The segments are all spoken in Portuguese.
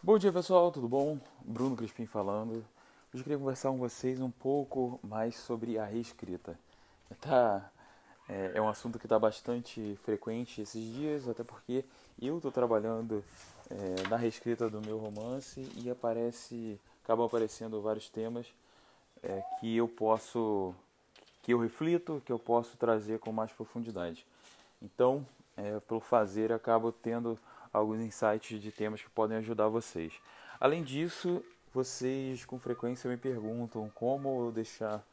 Bom dia pessoal, tudo bom? Bruno Crispim falando. Hoje eu queria conversar com vocês um pouco mais sobre a reescrita. Tá, é, é um assunto que está bastante frequente esses dias, até porque eu estou trabalhando é, na reescrita do meu romance e aparece, acabam aparecendo vários temas é, que eu posso, que eu reflito, que eu posso trazer com mais profundidade. Então, é, pelo fazer, acabo tendo alguns insights de temas que podem ajudar vocês. Além disso, vocês com frequência me perguntam como deixar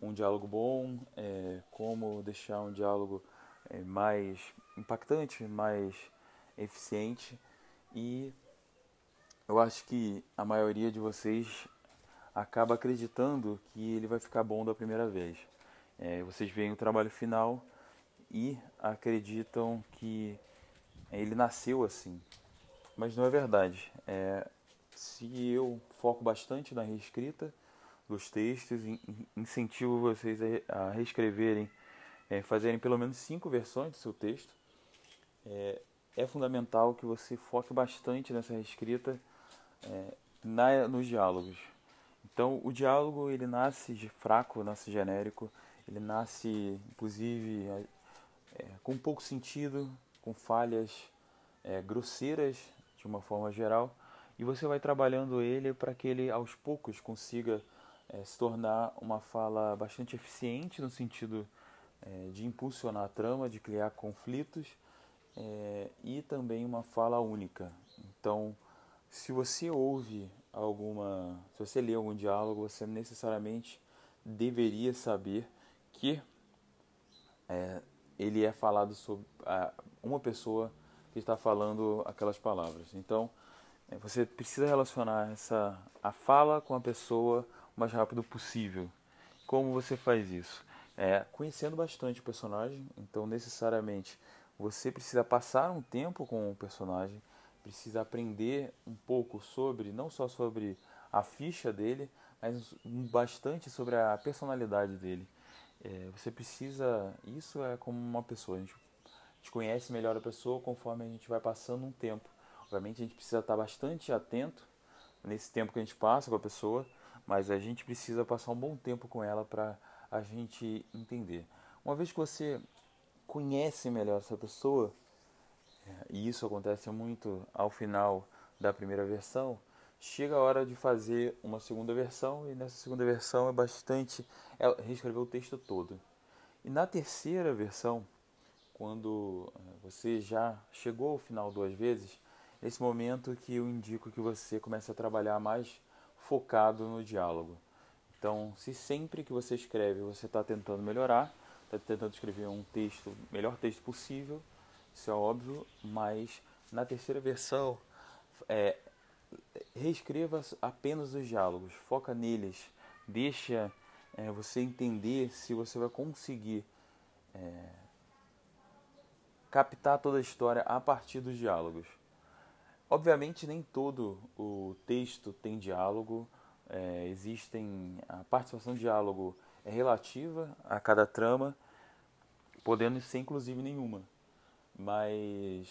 um diálogo bom, é, como deixar um diálogo é, mais impactante, mais eficiente e eu acho que a maioria de vocês acaba acreditando que ele vai ficar bom da primeira vez. É, vocês veem o trabalho final e acreditam que ele nasceu assim. Mas não é verdade. É, se eu foco bastante na reescrita dos textos, incentivo vocês a, reescreverem, é, fazerem pelo menos cinco versões do seu texto. É, é fundamental que você foque bastante nessa reescrita é, na, nos diálogos. Então, o diálogo ele nasce de fraco, nasce genérico, ele nasce, inclusive, é, com pouco sentido, com falhas é, grosseiras de uma forma geral, e você vai trabalhando ele para que ele aos poucos consiga é, se tornar uma fala bastante eficiente no sentido é, de impulsionar a trama, de criar conflitos é, e também uma fala única. Então, se você ouve alguma, se você lê algum diálogo, você necessariamente deveria saber que é, ele é falado sobre uma pessoa que está falando aquelas palavras. Então, é, você precisa relacionar essa a fala com a pessoa o mais rápido possível. Como você faz isso? É, conhecendo bastante o personagem, então necessariamente você precisa passar um tempo com o personagem, precisa aprender um pouco sobre, não só sobre a ficha dele, mas bastante sobre a personalidade dele. É, você precisa, isso é como uma pessoa, a gente, a gente conhece melhor a pessoa conforme a gente vai passando um tempo. Obviamente a gente precisa estar bastante atento nesse tempo que a gente passa com a pessoa, mas a gente precisa passar um bom tempo com ela para a gente entender. Uma vez que você conhece melhor essa pessoa, e isso acontece muito ao final da primeira versão, chega a hora de fazer uma segunda versão e nessa segunda versão é bastante é reescrever o texto todo. E na terceira versão, quando eh, você já chegou ao final duas vezes, nesse momento que eu indico que você comece a trabalhar mais focado no diálogo. Então, se sempre que você escreve você está tentando melhorar, está tentando escrever um texto, melhor texto possível, isso é óbvio, mas na terceira versão, é, reescreva apenas os diálogos, foca neles, deixa é, você entender se você vai conseguir é, captar toda a história a partir dos diálogos. Obviamente nem todo o texto tem diálogo, é, existem a participação de diálogo é relativa a cada trama, podendo ser inclusive nenhuma. Mas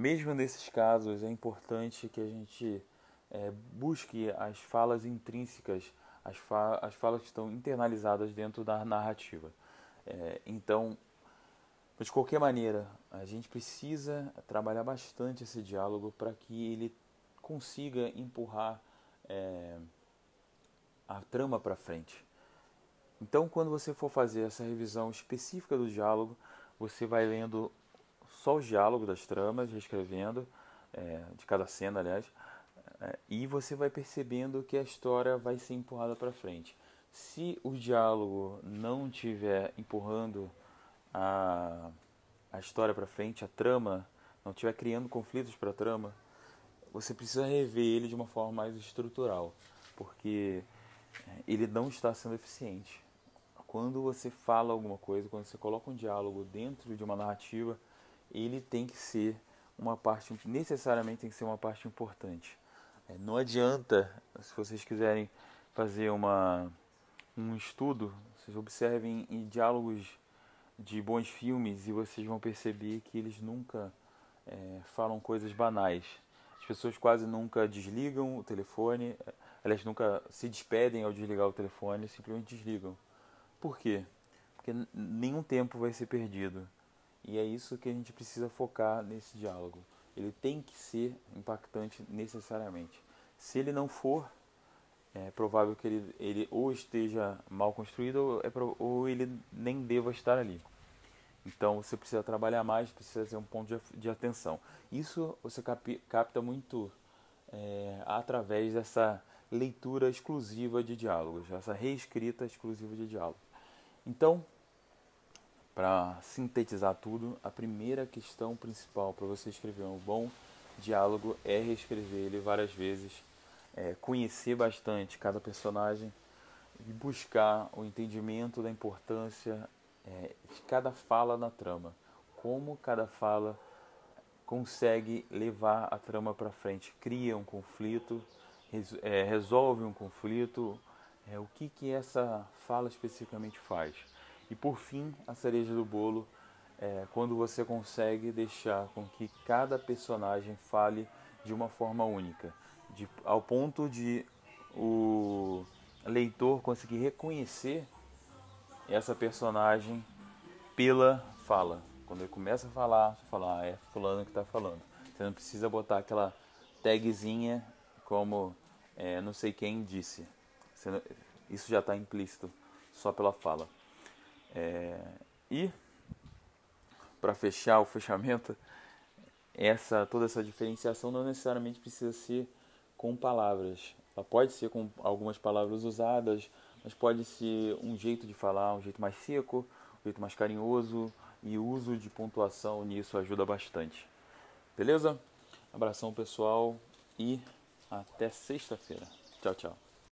mesmo nesses casos é importante que a gente é, busque as falas intrínsecas, as, fa as falas que estão internalizadas dentro da narrativa. É, então, de qualquer maneira, a gente precisa trabalhar bastante esse diálogo para que ele consiga empurrar é, a trama para frente. Então, quando você for fazer essa revisão específica do diálogo, você vai lendo só os diálogos das tramas, reescrevendo, é, de cada cena, aliás, é, e você vai percebendo que a história vai ser empurrada para frente. Se o diálogo não estiver empurrando a, a história para frente, a trama, não estiver criando conflitos para a trama, você precisa rever ele de uma forma mais estrutural, porque é, ele não está sendo eficiente. Quando você fala alguma coisa, quando você coloca um diálogo dentro de uma narrativa, ele tem que ser uma parte, necessariamente tem que ser uma parte importante. É, não adianta, se vocês quiserem fazer uma, um estudo, vocês observem em diálogos de bons filmes e vocês vão perceber que eles nunca é, falam coisas banais. pessoas quase nunca desligam o telefone, elas nunca se despedem ao desligar o telefone, simplesmente desligam. Por quê? Porque nenhum tempo vai ser perdido. E é isso que a gente precisa focar nesse diálogo. Ele tem que ser impactante necessariamente. Se ele não for, é provável que ele, ele ou esteja mal construído ou, é, ou ele nem deva estar ali. Então você precisa trabalhar mais, precisa ser um ponto de, de atenção. Isso você cap, capta muito é, através dessa leitura exclusiva de diálogos, essa reescrita exclusiva de diálogos. Então, para sintetizar tudo, a primeira questão principal para você escrever um bom diálogo é reescrever ele várias vezes, é, conhecer bastante cada personagem e buscar o entendimento da importância é, de cada fala na trama, como cada fala consegue levar a trama para frente, cria um conflito, é, resolve um conflito, é, o que, que essa fala especificamente faz. E por fim, a cereja do bolo é quando você consegue deixar com que cada personagem fale de uma forma única, de, ao ponto de o leitor conseguir reconhecer essa personagem pela fala. Quando ele começa a falar, você fala, ah, é fulano que está falando. Você não precisa botar aquela tagzinha como é, não sei quem disse. Não, isso já está implícito só pela fala. É, e para fechar o fechamento, essa toda essa diferenciação não necessariamente precisa ser com palavras. Ela pode ser com algumas palavras usadas, mas pode ser um jeito de falar, um jeito mais seco, um jeito mais carinhoso e o uso de pontuação nisso ajuda bastante. Beleza? Abração pessoal e até sexta-feira. Tchau, tchau.